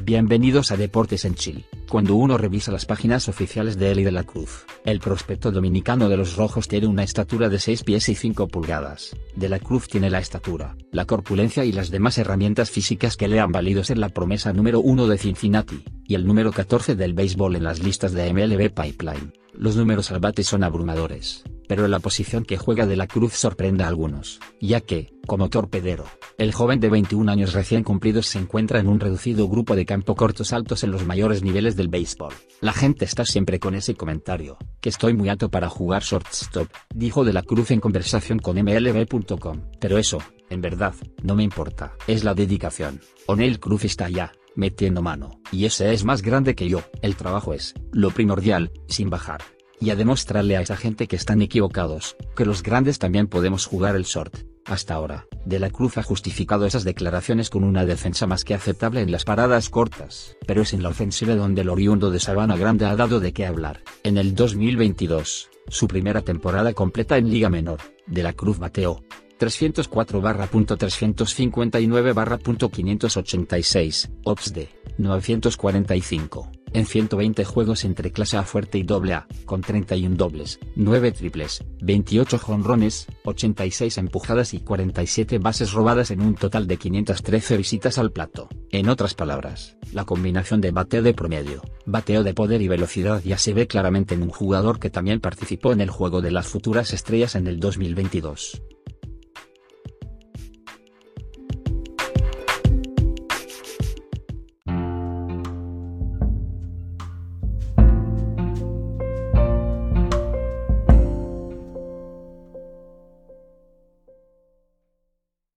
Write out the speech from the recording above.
Bienvenidos a Deportes en Chile. Cuando uno revisa las páginas oficiales de Eli de la Cruz, el prospecto dominicano de los rojos tiene una estatura de 6 pies y 5 pulgadas. De la Cruz tiene la estatura, la corpulencia y las demás herramientas físicas que le han valido ser la promesa número 1 de Cincinnati, y el número 14 del béisbol en las listas de MLB Pipeline. Los números al bate son abrumadores pero la posición que juega de la Cruz sorprende a algunos, ya que, como torpedero, el joven de 21 años recién cumplidos se encuentra en un reducido grupo de campo cortos altos en los mayores niveles del béisbol. La gente está siempre con ese comentario, que estoy muy alto para jugar shortstop, dijo de la Cruz en conversación con MLB.com. Pero eso, en verdad, no me importa, es la dedicación. O'Neill Cruz está allá, metiendo mano, y ese es más grande que yo. El trabajo es, lo primordial, sin bajar y a demostrarle a esa gente que están equivocados, que los grandes también podemos jugar el short. Hasta ahora, De la Cruz ha justificado esas declaraciones con una defensa más que aceptable en las paradas cortas, pero es en la ofensiva donde el oriundo de Sabana Grande ha dado de qué hablar. En el 2022, su primera temporada completa en Liga Menor, De la Cruz bateó 304 barra punto 359 barra punto 586, OPS de 945 en 120 juegos entre clase A fuerte y AA, con 31 dobles, 9 triples, 28 jonrones, 86 empujadas y 47 bases robadas en un total de 513 visitas al plato. En otras palabras, la combinación de bateo de promedio, bateo de poder y velocidad ya se ve claramente en un jugador que también participó en el juego de las futuras estrellas en el 2022.